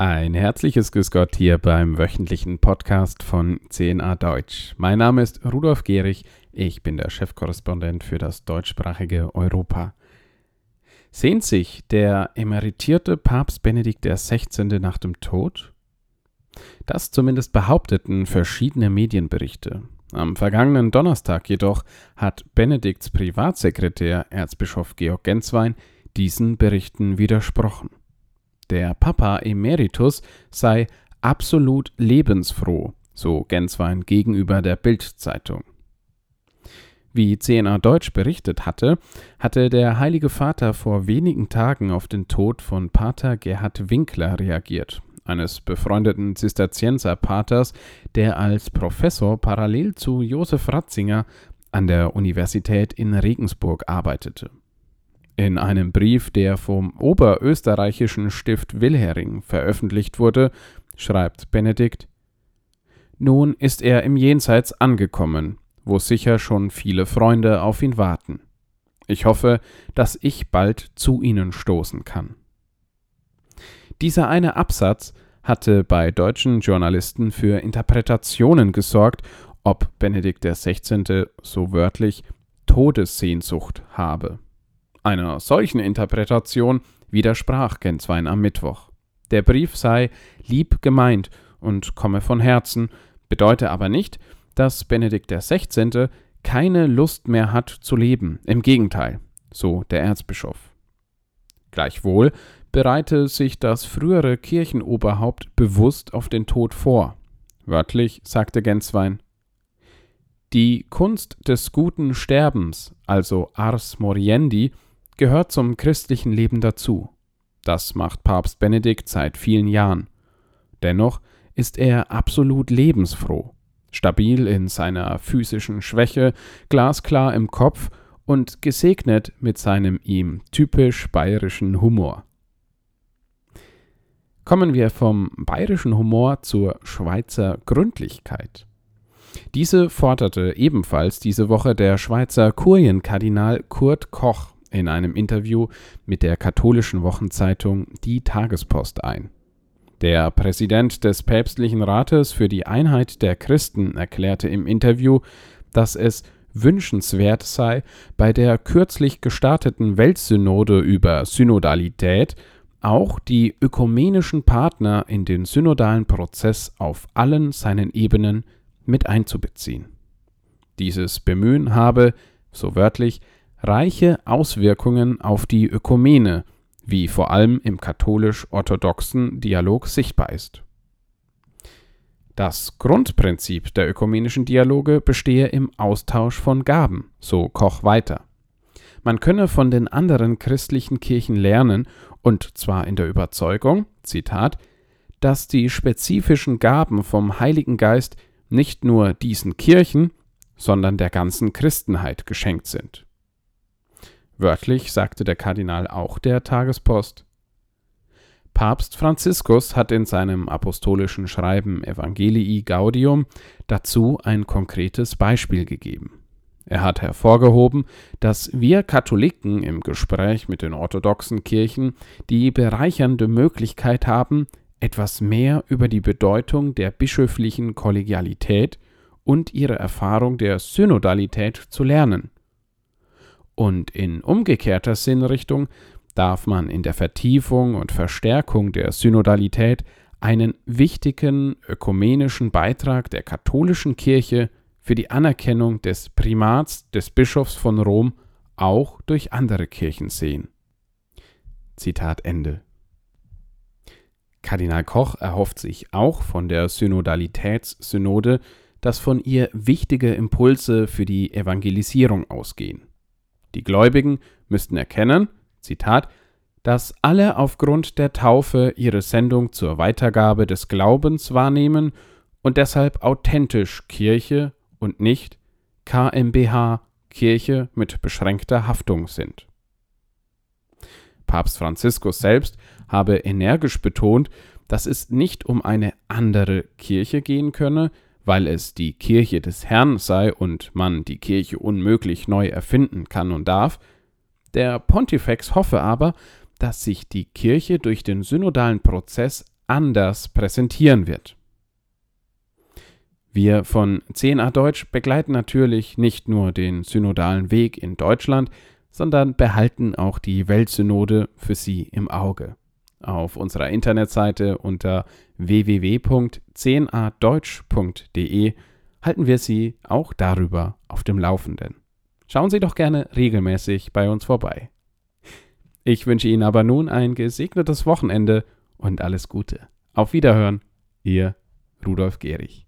Ein herzliches Grüß Gott hier beim wöchentlichen Podcast von CNA Deutsch. Mein Name ist Rudolf Gehrig, ich bin der Chefkorrespondent für das deutschsprachige Europa. Sehnt sich der emeritierte Papst Benedikt XVI. nach dem Tod? Das zumindest behaupteten verschiedene Medienberichte. Am vergangenen Donnerstag jedoch hat Benedikts Privatsekretär Erzbischof Georg Genswein diesen Berichten widersprochen. Der Papa Emeritus sei absolut lebensfroh, so Genswein gegenüber der Bild-Zeitung. Wie CNA Deutsch berichtet hatte, hatte der Heilige Vater vor wenigen Tagen auf den Tod von Pater Gerhard Winkler reagiert, eines befreundeten Zisterzienserpaters, der als Professor parallel zu Josef Ratzinger an der Universität in Regensburg arbeitete. In einem Brief, der vom oberösterreichischen Stift Wilhering veröffentlicht wurde, schreibt Benedikt Nun ist er im Jenseits angekommen, wo sicher schon viele Freunde auf ihn warten. Ich hoffe, dass ich bald zu ihnen stoßen kann. Dieser eine Absatz hatte bei deutschen Journalisten für Interpretationen gesorgt, ob Benedikt XVI. so wörtlich Todessehnsucht habe. Einer solchen Interpretation widersprach Genswein am Mittwoch. Der Brief sei lieb gemeint und komme von Herzen, bedeute aber nicht, dass Benedikt XVI. keine Lust mehr hat zu leben, im Gegenteil, so der Erzbischof. Gleichwohl bereite sich das frühere Kirchenoberhaupt bewusst auf den Tod vor. Wörtlich sagte Genswein Die Kunst des guten Sterbens, also Ars Moriendi, gehört zum christlichen Leben dazu. Das macht Papst Benedikt seit vielen Jahren. Dennoch ist er absolut lebensfroh, stabil in seiner physischen Schwäche, glasklar im Kopf und gesegnet mit seinem ihm typisch bayerischen Humor. Kommen wir vom bayerischen Humor zur Schweizer Gründlichkeit. Diese forderte ebenfalls diese Woche der Schweizer Kurienkardinal Kurt Koch in einem Interview mit der katholischen Wochenzeitung Die Tagespost ein. Der Präsident des päpstlichen Rates für die Einheit der Christen erklärte im Interview, dass es wünschenswert sei, bei der kürzlich gestarteten Weltsynode über Synodalität auch die ökumenischen Partner in den synodalen Prozess auf allen seinen Ebenen mit einzubeziehen. Dieses Bemühen habe, so wörtlich, reiche Auswirkungen auf die Ökumene, wie vor allem im katholisch-orthodoxen Dialog sichtbar ist. Das Grundprinzip der ökumenischen Dialoge bestehe im Austausch von Gaben, so Koch weiter. Man könne von den anderen christlichen Kirchen lernen, und zwar in der Überzeugung, Zitat, dass die spezifischen Gaben vom Heiligen Geist nicht nur diesen Kirchen, sondern der ganzen Christenheit geschenkt sind. Wörtlich sagte der Kardinal auch der Tagespost. Papst Franziskus hat in seinem apostolischen Schreiben Evangelii Gaudium dazu ein konkretes Beispiel gegeben. Er hat hervorgehoben, dass wir Katholiken im Gespräch mit den orthodoxen Kirchen die bereichernde Möglichkeit haben, etwas mehr über die Bedeutung der bischöflichen Kollegialität und ihre Erfahrung der Synodalität zu lernen und in umgekehrter Sinnrichtung darf man in der Vertiefung und Verstärkung der Synodalität einen wichtigen ökumenischen Beitrag der katholischen Kirche für die Anerkennung des Primats des Bischofs von Rom auch durch andere Kirchen sehen. Zitat Ende. Kardinal Koch erhofft sich auch von der Synodalitätssynode, dass von ihr wichtige Impulse für die Evangelisierung ausgehen. Die Gläubigen müssten erkennen, Zitat, dass alle aufgrund der Taufe ihre Sendung zur Weitergabe des Glaubens wahrnehmen und deshalb authentisch Kirche und nicht KMBH Kirche mit beschränkter Haftung sind. Papst Franziskus selbst habe energisch betont, dass es nicht um eine andere Kirche gehen könne, weil es die Kirche des Herrn sei und man die Kirche unmöglich neu erfinden kann und darf, der Pontifex hoffe aber, dass sich die Kirche durch den synodalen Prozess anders präsentieren wird. Wir von 10a Deutsch begleiten natürlich nicht nur den synodalen Weg in Deutschland, sondern behalten auch die Weltsynode für Sie im Auge. Auf unserer Internetseite unter www.10adeutsch.de halten wir Sie auch darüber auf dem Laufenden. Schauen Sie doch gerne regelmäßig bei uns vorbei. Ich wünsche Ihnen aber nun ein gesegnetes Wochenende und alles Gute. Auf Wiederhören, Ihr Rudolf Gehrig.